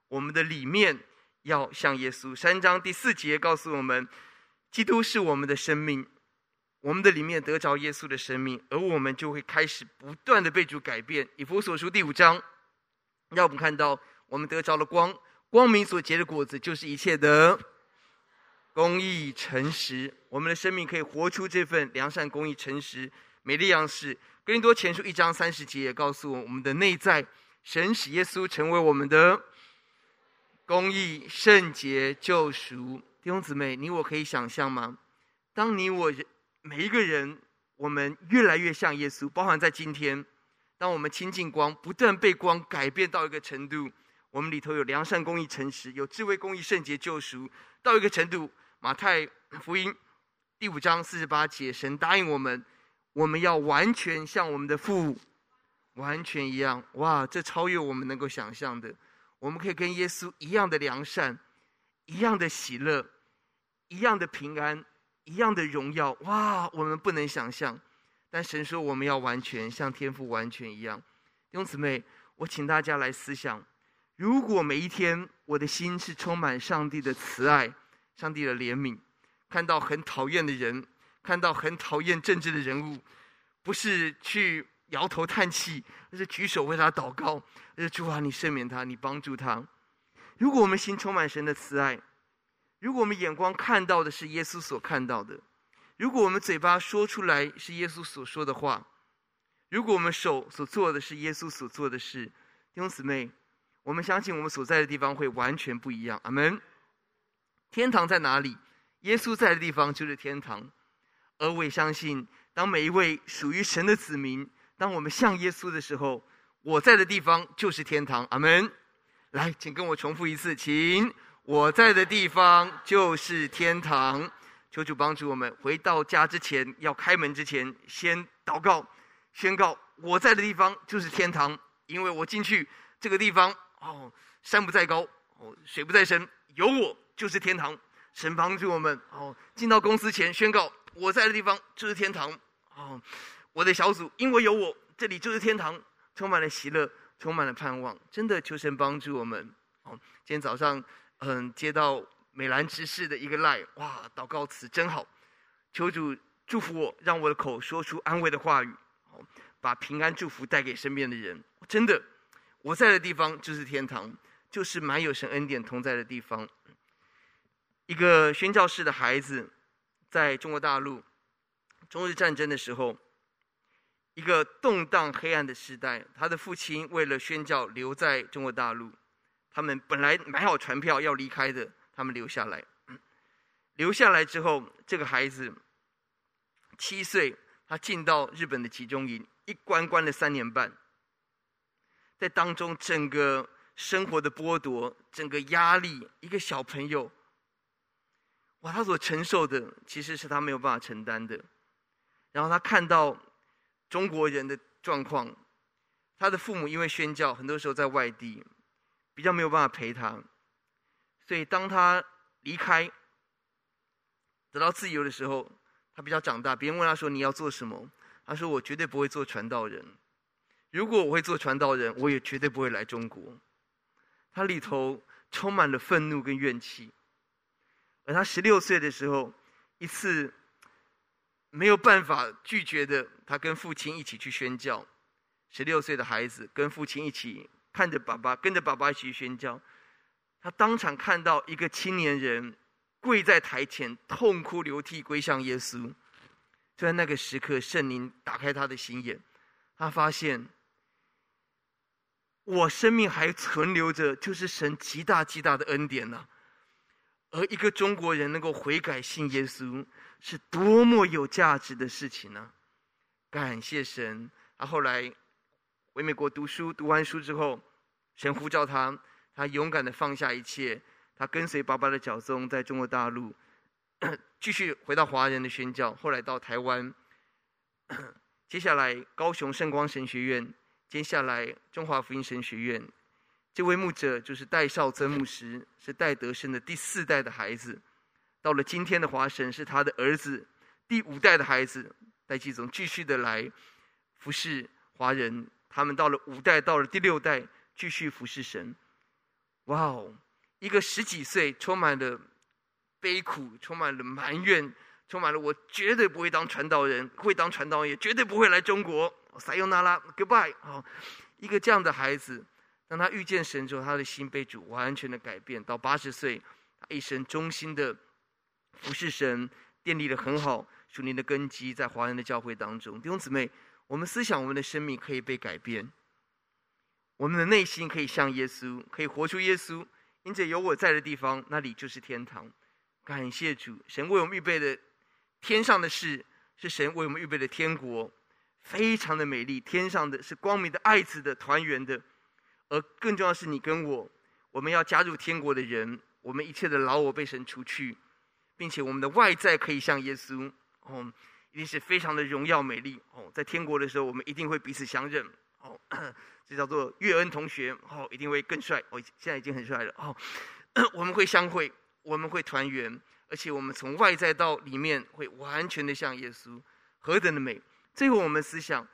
我们的里面要像耶稣。三章第四节告诉我们，基督是我们的生命，我们的里面得着耶稣的生命，而我们就会开始不断的被主改变。以弗所书第五章，让我们看到我们得着了光，光明所结的果子就是一切的。公益诚实，我们的生命可以活出这份良善、公益、诚实、美丽样式。哥林多前书一章三十节也告诉我们，我们的内在，神使耶稣成为我们的公益、圣洁、救赎。弟兄姊妹，你我可以想象吗？当你我每一个人，我们越来越像耶稣，包含在今天，当我们亲近光，不断被光改变到一个程度，我们里头有良善、公益、诚实，有智慧、公益、圣洁、救赎，到一个程度。马太福音第五章四十八节，神答应我们，我们要完全像我们的父，完全一样。哇，这超越我们能够想象的。我们可以跟耶稣一样的良善，一样的喜乐，一样的平安，一样的荣耀。哇，我们不能想象，但神说我们要完全像天父完全一样。弟兄姊妹，我请大家来思想：如果每一天我的心是充满上帝的慈爱。上帝的怜悯，看到很讨厌的人，看到很讨厌政治的人物，不是去摇头叹气，而是举手为他祷告，而是主啊，你赦免他，你帮助他。如果我们心充满神的慈爱，如果我们眼光看到的是耶稣所看到的，如果我们嘴巴说出来是耶稣所说的话，如果我们手所做的是耶稣所做的事，弟兄姊妹，我们相信我们所在的地方会完全不一样。阿门。天堂在哪里？耶稣在的地方就是天堂。而我也相信，当每一位属于神的子民，当我们像耶稣的时候，我在的地方就是天堂。阿门。来，请跟我重复一次，请我在的地方就是天堂。求主帮助我们，回到家之前，要开门之前，先祷告，宣告我在的地方就是天堂，因为我进去这个地方，哦，山不在高，哦，水不在深，有我。就是天堂，神帮助我们哦。进到公司前宣告，我在的地方就是天堂哦。我的小组因为有我，这里就是天堂，充满了喜乐，充满了盼望。真的，求神帮助我们。哦，今天早上，嗯，接到美兰执事的一个 line，哇，祷告词真好，求主祝福我，让我的口说出安慰的话语，哦，把平安祝福带给身边的人。真的，我在的地方就是天堂，就是满有神恩典同在的地方。一个宣教士的孩子，在中国大陆中日战争的时候，一个动荡黑暗的时代，他的父亲为了宣教留在中国大陆，他们本来买好船票要离开的，他们留下来。留下来之后，这个孩子七岁，他进到日本的集中营，一关关了三年半，在当中整个生活的剥夺，整个压力，一个小朋友。哇，他所承受的其实是他没有办法承担的。然后他看到中国人的状况，他的父母因为宣教，很多时候在外地，比较没有办法陪他。所以当他离开，得到自由的时候，他比较长大。别人问他说：“你要做什么？”他说：“我绝对不会做传道人。如果我会做传道人，我也绝对不会来中国。”他里头充满了愤怒跟怨气。而他十六岁的时候，一次没有办法拒绝的，他跟父亲一起去宣教。十六岁的孩子跟父亲一起看着爸爸，跟着爸爸一起去宣教。他当场看到一个青年人跪在台前，痛哭流涕归向耶稣。就在那个时刻，圣灵打开他的心眼，他发现我生命还存留着，就是神极大极大的恩典呐、啊。而一个中国人能够悔改信耶稣，是多么有价值的事情呢？感谢神！他后来回美国读书，读完书之后，神呼召他，他勇敢的放下一切，他跟随爸爸的脚踪，在中国大陆 继续回到华人的宣教。后来到台湾，接下来高雄圣光神学院，接下来中华福音神学院。这位牧者就是戴绍曾牧师，是戴德生的第四代的孩子。到了今天的华神，是他的儿子第五代的孩子。戴季总继续的来服侍华人，他们到了五代，到了第六代，继续服侍神。哇哦，一个十几岁，充满了悲苦，充满了埋怨，充满了我绝对不会当传道人，会当传道人也绝对不会来中国。撒由那拉，Goodbye。哦，一个这样的孩子。当他遇见神之后，他的心被主完全的改变。到八十岁，他一生忠心的服侍神，建立了很好属灵的根基，在华人的教会当中。弟兄姊妹，我们思想，我们的生命可以被改变，我们的内心可以像耶稣，可以活出耶稣。因着有我在的地方，那里就是天堂。感谢主，神为我们预备的天上的事，是神为我们预备的天国，非常的美丽。天上的是光明的、爱子的、团圆的。而更重要的是，你跟我，我们要加入天国的人，我们一切的老我被神除去，并且我们的外在可以像耶稣，哦，一定是非常的荣耀美丽哦。在天国的时候，我们一定会彼此相认哦，这叫做岳恩同学哦，一定会更帅哦，现在已经很帅了哦。我们会相会，我们会团圆，而且我们从外在到里面会完全的像耶稣，何等的美！最后我们思想。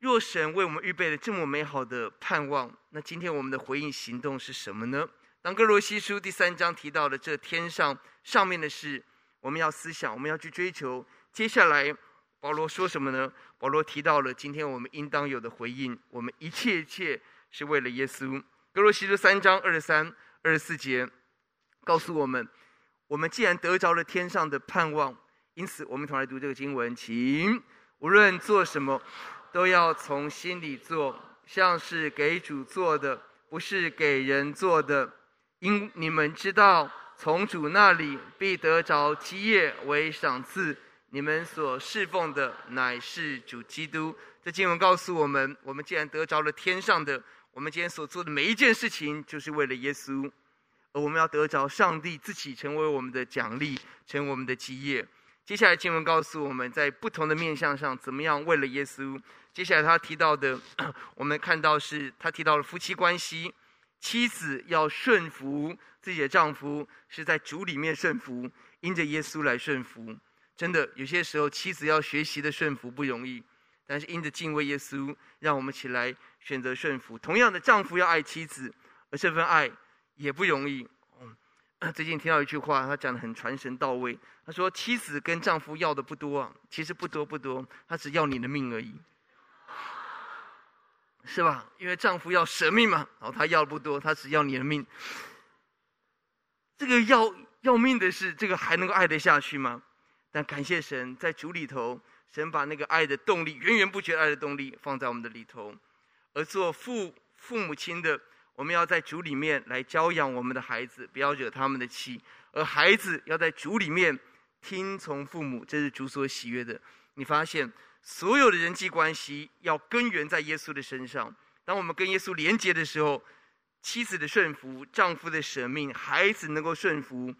若神为我们预备了这么美好的盼望，那今天我们的回应行动是什么呢？当哥罗西书第三章提到了这天上上面的事，我们要思想，我们要去追求。接下来保罗说什么呢？保罗提到了今天我们应当有的回应，我们一切一切是为了耶稣。哥罗西书三章二十三、二十四节告诉我们：我们既然得着了天上的盼望，因此我们同来读这个经文，请无论做什么。都要从心里做，像是给主做的，不是给人做的。因你们知道，从主那里必得着基业为赏赐。你们所侍奉的乃是主基督。这经文告诉我们：我们既然得着了天上的，我们今天所做的每一件事情，就是为了耶稣。而我们要得着上帝自己成为我们的奖励，成为我们的基业。接下来经文告诉我们在不同的面向上，怎么样为了耶稣。接下来他提到的，我们看到是他提到了夫妻关系，妻子要顺服自己的丈夫，是在主里面顺服，因着耶稣来顺服。真的，有些时候妻子要学习的顺服不容易，但是因着敬畏耶稣，让我们起来选择顺服。同样的，丈夫要爱妻子，而这份爱也不容易。最近听到一句话，他讲的很传神到位。他说：“妻子跟丈夫要的不多，其实不多不多，他只要你的命而已，是吧？因为丈夫要舍命嘛，然后他要的不多，他只要你的命。这个要要命的是，这个还能够爱得下去吗？但感谢神，在主里头。”神把那个爱的动力，源源不绝爱的动力放在我们的里头，而做父父母亲的，我们要在主里面来教养我们的孩子，不要惹他们的气；而孩子要在主里面听从父母，这是主所喜悦的。你发现所有的人际关系要根源在耶稣的身上。当我们跟耶稣连接的时候，妻子的顺服，丈夫的舍命，孩子能够顺服，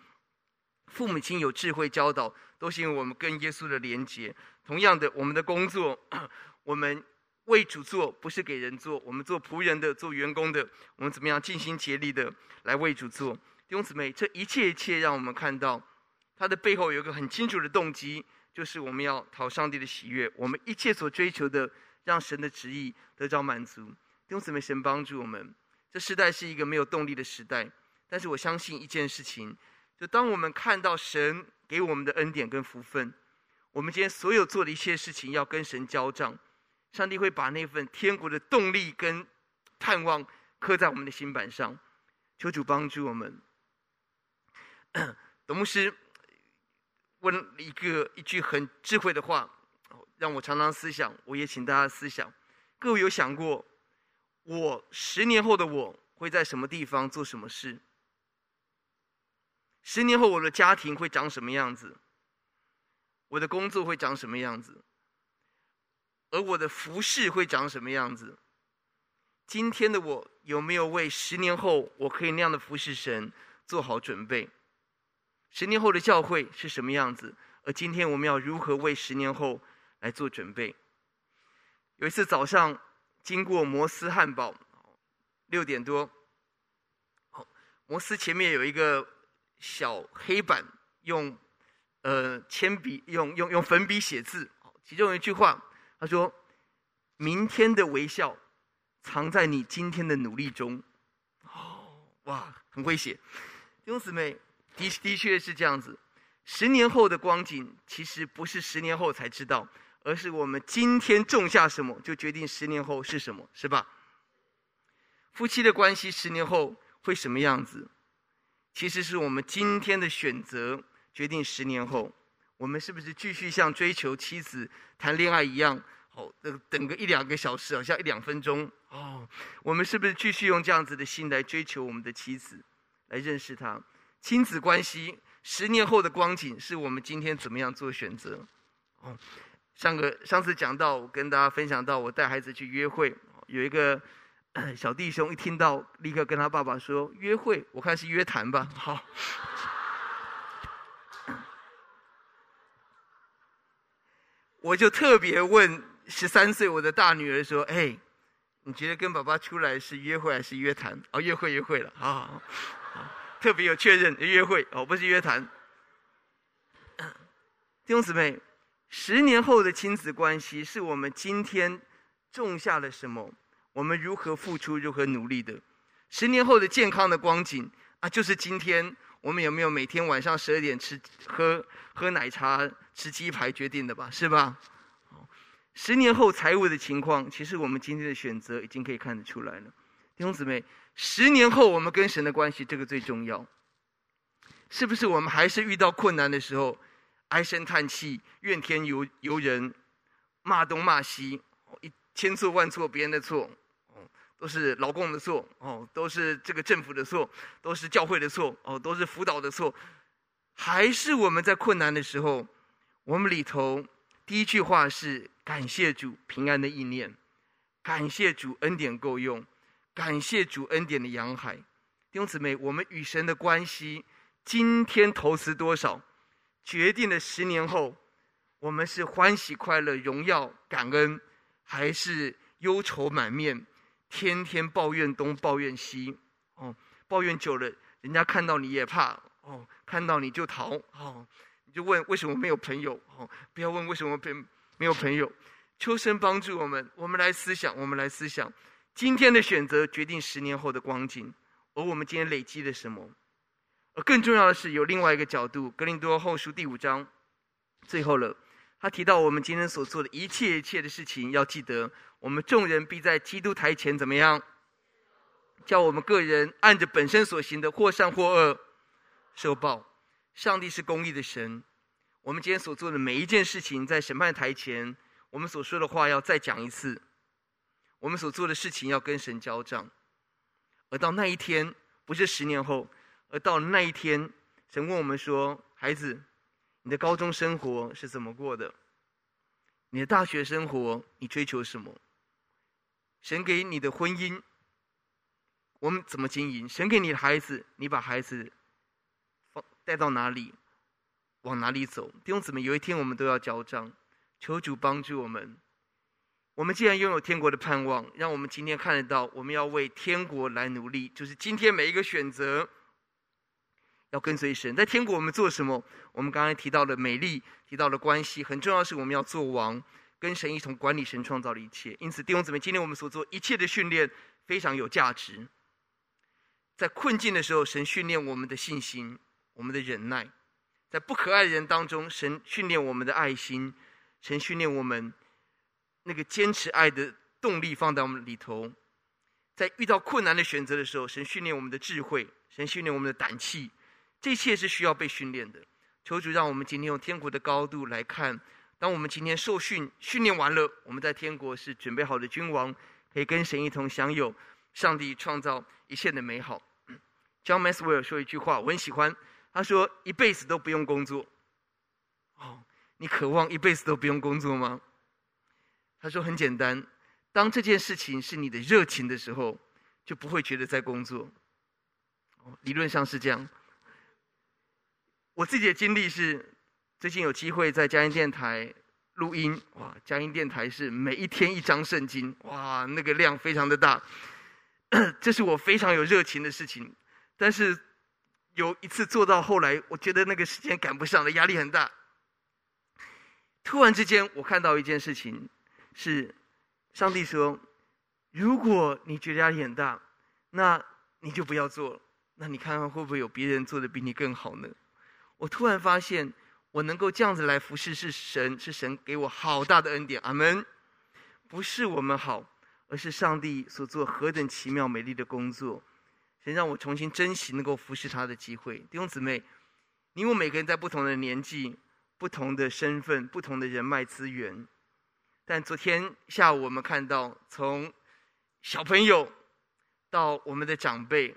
父母亲有智慧教导，都是因为我们跟耶稣的连接。同样的，我们的工作，我们为主做，不是给人做。我们做仆人的，做员工的，我们怎么样尽心竭力的来为主做？弟兄姊妹，这一切一切，让我们看到，它的背后有一个很清楚的动机，就是我们要讨上帝的喜悦。我们一切所追求的，让神的旨意得着满足。弟兄姊妹，神帮助我们。这时代是一个没有动力的时代，但是我相信一件事情，就当我们看到神给我们的恩典跟福分。我们今天所有做的一切事情，要跟神交账，上帝会把那份天国的动力跟盼望刻在我们的心板上。求主帮助我们。董牧师问一个一句很智慧的话，让我常常思想。我也请大家思想：各位有想过，我十年后的我会在什么地方做什么事？十年后我的家庭会长什么样子？我的工作会长什么样子？而我的服饰会长什么样子？今天的我有没有为十年后我可以那样的服侍神做好准备？十年后的教会是什么样子？而今天我们要如何为十年后来做准备？有一次早上经过摩斯汉堡，六点多，摩斯前面有一个小黑板，用。呃，铅笔用用用粉笔写字，其中有一句话，他说：“明天的微笑藏在你今天的努力中。”哦，哇，很会写。弟兄姊妹，的的确是这样子。十年后的光景，其实不是十年后才知道，而是我们今天种下什么，就决定十年后是什么，是吧？夫妻的关系十年后会什么样子？其实是我们今天的选择。决定十年后，我们是不是继续像追求妻子谈恋爱一样？哦，等等个一两个小时，好像一两分钟哦。我们是不是继续用这样子的心来追求我们的妻子，来认识她？亲子关系十年后的光景，是我们今天怎么样做选择？哦，上个上次讲到，我跟大家分享到，我带孩子去约会，有一个小弟兄一听到，立刻跟他爸爸说：“约会，我看是约谈吧。”好。我就特别问十三岁我的大女儿说：“哎，你觉得跟爸爸出来是约会还是约谈？哦，约会约会了，好好好，特别有确认约会哦，不是约谈。弟兄姊妹，十年后的亲子关系是我们今天种下了什么？我们如何付出、如何努力的？十年后的健康的光景啊，就是今天我们有没有每天晚上十二点吃喝喝奶茶？”吃鸡排决定的吧，是吧？十年后财务的情况，其实我们今天的选择已经可以看得出来了。弟兄姊妹，十年后我们跟神的关系，这个最重要。是不是我们还是遇到困难的时候，唉声叹气、怨天尤尤人、骂东骂西，一千错万错别人的错，都是老公的错，哦，都是这个政府的错，都是教会的错，哦，都是辅导的错，还是我们在困难的时候？我们里头第一句话是感谢主平安的意念，感谢主恩典够用，感谢主恩典的洋海。弟兄姊妹，我们与神的关系，今天投资多少，决定了十年后，我们是欢喜快乐、荣耀感恩，还是忧愁满面，天天抱怨东抱怨西？哦，抱怨久了，人家看到你也怕，哦，看到你就逃，哦。你就问为什么没有朋友？哦，不要问为什么没没有朋友。秋生帮助我们，我们来思想，我们来思想，今天的选择决定十年后的光景，而我们今天累积了什么？而更重要的是，有另外一个角度，《格林多后书》第五章最后了，他提到我们今天所做的一切一切的事情，要记得，我们众人必在基督台前怎么样？叫我们个人按着本身所行的，或善或恶，受报。上帝是公义的神，我们今天所做的每一件事情，在审判台前，我们所说的话要再讲一次，我们所做的事情要跟神交账。而到那一天，不是十年后，而到那一天，神问我们说：“孩子，你的高中生活是怎么过的？你的大学生活，你追求什么？神给你的婚姻。”我们怎么经营？神给你的孩子，你把孩子放带到哪里，往哪里走？弟兄姊妹，有一天我们都要交账，求主帮助我们。我们既然拥有天国的盼望，让我们今天看得到，我们要为天国来努力。就是今天每一个选择，要跟随神。在天国，我们做什么？我们刚才提到了美丽，提到了关系，很重要是我们要做王，跟神一同管理神创造的一切。因此，弟兄姊妹，今天我们所做一切的训练非常有价值。在困境的时候，神训练我们的信心，我们的忍耐；在不可爱的人当中，神训练我们的爱心，神训练我们那个坚持爱的动力放在我们里头。在遇到困难的选择的时候，神训练我们的智慧，神训练我们的胆气，这一切是需要被训练的。求主让我们今天用天国的高度来看，当我们今天受训训练完了，我们在天国是准备好的君王，可以跟神一同享有。上帝创造一切的美好。John Maxwell 说一句话，我很喜欢。他说：“一辈子都不用工作。”哦，你渴望一辈子都不用工作吗？他说：“很简单，当这件事情是你的热情的时候，就不会觉得在工作。”哦，理论上是这样。我自己的经历是，最近有机会在佳音电台录音。哇，佳音电台是每一天一张圣经，哇，那个量非常的大。这是我非常有热情的事情，但是有一次做到后来，我觉得那个时间赶不上了，压力很大。突然之间，我看到一件事情，是上帝说：“如果你觉得压力很大，那你就不要做了。那你看看会不会有别人做的比你更好呢？”我突然发现，我能够这样子来服侍，是神，是神给我好大的恩典。阿门。不是我们好。而是上帝所做何等奇妙美丽的工作，先让我重新珍惜能够服侍他的机会。弟兄姊妹，你我每个人在不同的年纪、不同的身份、不同的人脉资源，但昨天下午我们看到，从小朋友到我们的长辈，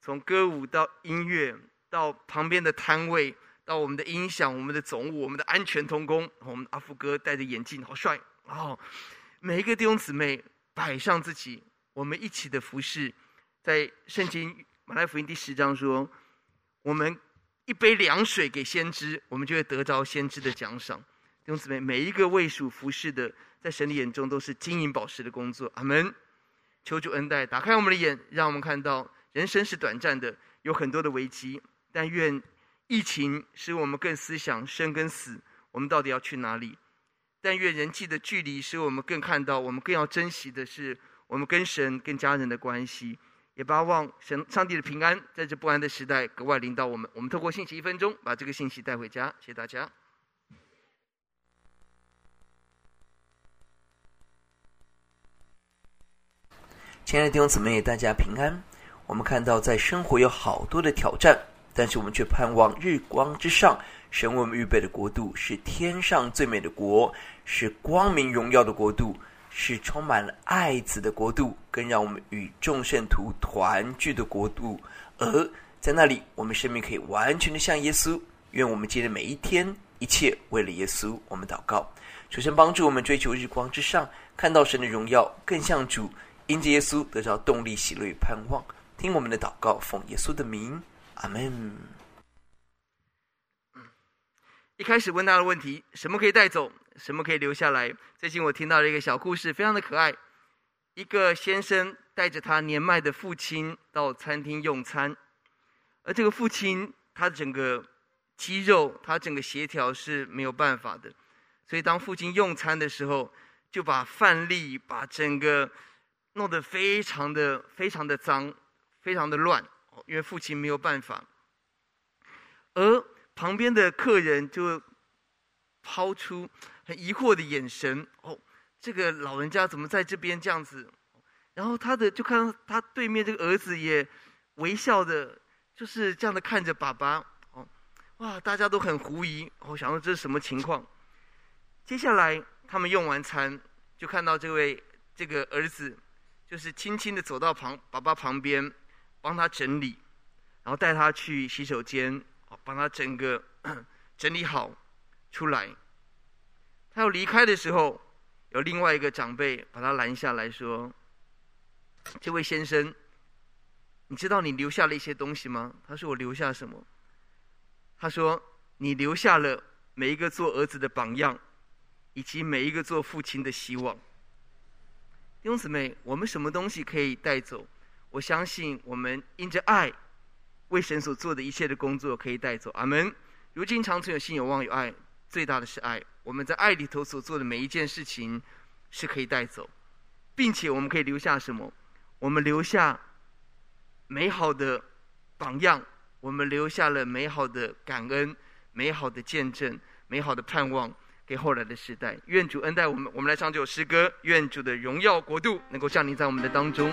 从歌舞到音乐，到旁边的摊位，到我们的音响、我们的总务、我们的安全通工，我们阿福哥戴着眼镜，好帅哦！每一个弟兄姊妹。摆上自己，我们一起的服侍，在圣经马太福音第十章说，我们一杯凉水给先知，我们就会得着先知的奖赏。弟兄姊妹，每一个为属服侍的，在神的眼中都是金银宝石的工作。阿门。求主恩待，打开我们的眼，让我们看到人生是短暂的，有很多的危机。但愿疫情使我们更思想生跟死，我们到底要去哪里？但愿人际的距离使我们更看到，我们更要珍惜的是我们跟神、跟家人的关系，也巴望神、上帝的平安在这不安的时代格外领导我们。我们透过信息一分钟，把这个信息带回家。谢谢大家。亲爱的弟兄姊妹，大家平安。我们看到在生活有好多的挑战，但是我们却盼望日光之上。神为我们预备的国度是天上最美的国，是光明荣耀的国度，是充满了爱子的国度，更让我们与众圣徒团聚的国度。而在那里，我们生命可以完全的像耶稣。愿我们今天每一天，一切为了耶稣。我们祷告，求神帮助我们追求日光之上，看到神的荣耀，更像主，因着耶稣得着动力、喜乐与盼望。听我们的祷告，奉耶稣的名，阿门。一开始问他的问题：什么可以带走？什么可以留下来？最近我听到了一个小故事，非常的可爱。一个先生带着他年迈的父亲到餐厅用餐，而这个父亲他整个肌肉，他整个协调是没有办法的。所以当父亲用餐的时候，就把饭粒把整个弄得非常的非常的脏，非常的乱，因为父亲没有办法。而旁边的客人就抛出很疑惑的眼神：“哦，这个老人家怎么在这边这样子？”然后他的就看到他对面这个儿子也微笑的，就是这样的看着爸爸。哦，哇，大家都很狐疑，我、哦、想说这是什么情况？接下来他们用完餐，就看到这位这个儿子，就是轻轻的走到旁爸爸旁边，帮他整理，然后带他去洗手间，帮他整个 整理好出来。他要离开的时候，有另外一个长辈把他拦下来说。这位先生，你知道你留下了一些东西吗？他说：“我留下什么？”他说：“你留下了每一个做儿子的榜样，以及每一个做父亲的希望。”弟兄姊妹，我们什么东西可以带走？我相信我们因着爱，为神所做的一切的工作可以带走。阿门。如今长存有信、有望、有爱，最大的是爱。我们在爱里头所做的每一件事情是可以带走，并且我们可以留下什么？我们留下美好的榜样，我们留下了美好的感恩、美好的见证、美好的盼望给后来的时代。愿主恩待我们，我们来唱这首诗歌。愿主的荣耀国度能够降临在我们的当中。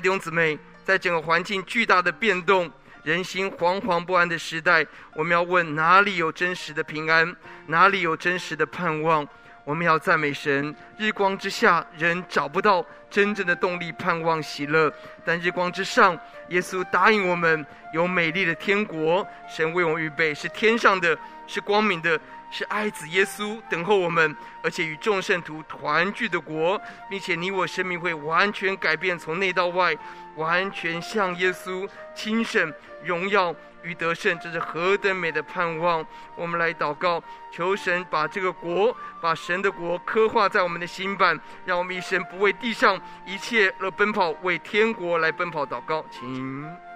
弟兄姊妹，在整个环境巨大的变动、人心惶惶不安的时代，我们要问哪里有真实的平安，哪里有真实的盼望？我们要赞美神。日光之下，人找不到真正的动力、盼望、喜乐；但日光之上，耶稣答应我们有美丽的天国，神为我们预备，是天上的，是光明的，是爱子耶稣等候我们，而且与众圣徒团聚的国，并且你我生命会完全改变，从内到外，完全像耶稣，轻省荣耀与得胜，这是何等美的盼望！我们来祷告，求神把这个国，把神的国刻画在我们的心版，让我们一生不为地上一切而奔跑，为天国来奔跑。祷告，请。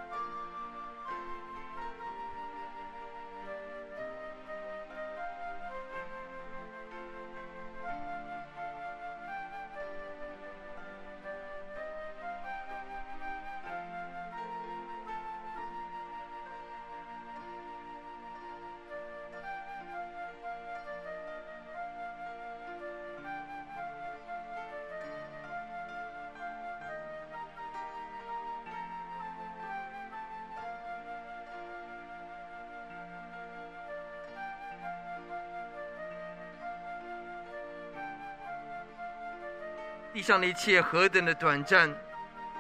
地上的一切何等的短暂，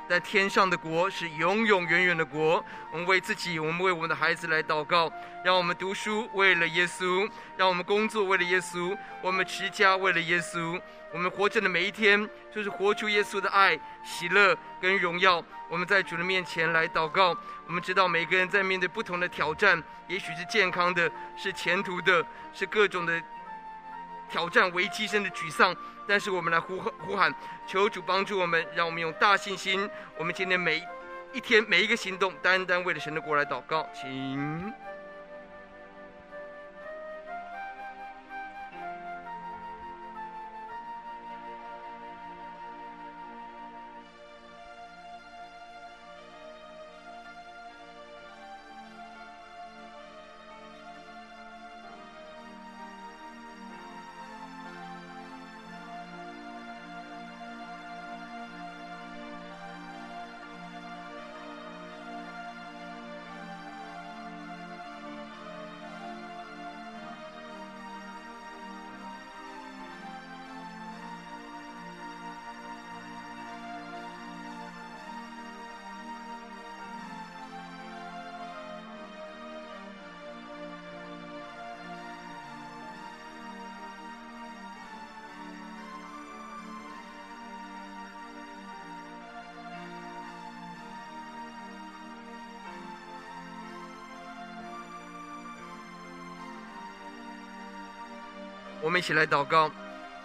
在天上的国是永永远远的国。我们为自己，我们为我们的孩子来祷告，让我们读书为了耶稣，让我们工作为了耶稣，我们持家为了耶稣。我们活着的每一天，就是活出耶稣的爱、喜乐跟荣耀。我们在主的面前来祷告。我们知道每个人在面对不同的挑战，也许是健康的，是前途的，是各种的。挑战危机生的沮丧，但是我们来呼呼喊，求主帮助我们，让我们用大信心。我们今天每一天每一个行动，单单为了神的国来祷告，请。我们一起来祷告，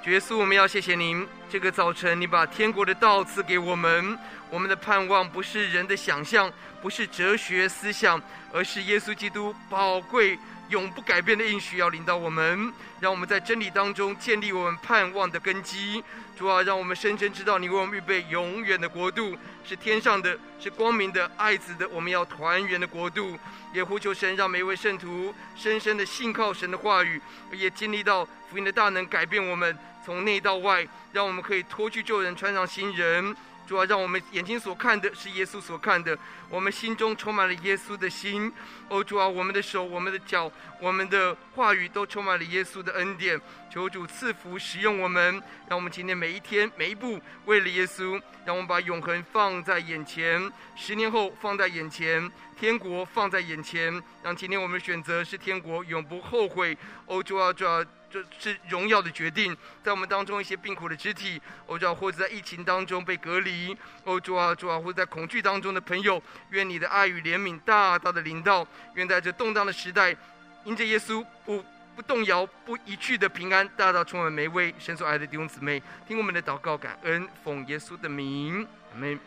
主耶稣，我们要谢谢您。这个早晨，你把天国的道赐给我们。我们的盼望不是人的想象，不是哲学思想，而是耶稣基督宝贵、永不改变的应许，要领导我们，让我们在真理当中建立我们盼望的根基。主啊，让我们深深知道，你为我们预备永远的国度，是天上的，是光明的、爱子的。我们要团圆的国度。也呼求神，让每一位圣徒深深的信靠神的话语，也经历到福音的大能改变我们，从内到外，让我们可以脱去旧人，穿上新人。主啊，让我们眼睛所看的是耶稣所看的，我们心中充满了耶稣的心。哦，主啊，我们的手、我们的脚、我们的话语都充满了耶稣的恩典。求主赐福使用我们，让我们今天每一天每一步为了耶稣，让我们把永恒放在眼前，十年后放在眼前，天国放在眼前，让今天我们选择是天国，永不后悔。哦，主啊，主啊。这是荣耀的决定，在我们当中一些病苦的肢体，哦主啊，或者在疫情当中被隔离，哦主啊主啊，或在恐惧当中的朋友，愿你的爱与怜悯大大的临到，愿在这动荡的时代，因着耶稣不不动摇、不移去的平安，大大充满每位深受爱的弟兄姊妹，听我们的祷告，感恩奉耶稣的名，阿门。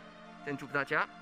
先祝福大家。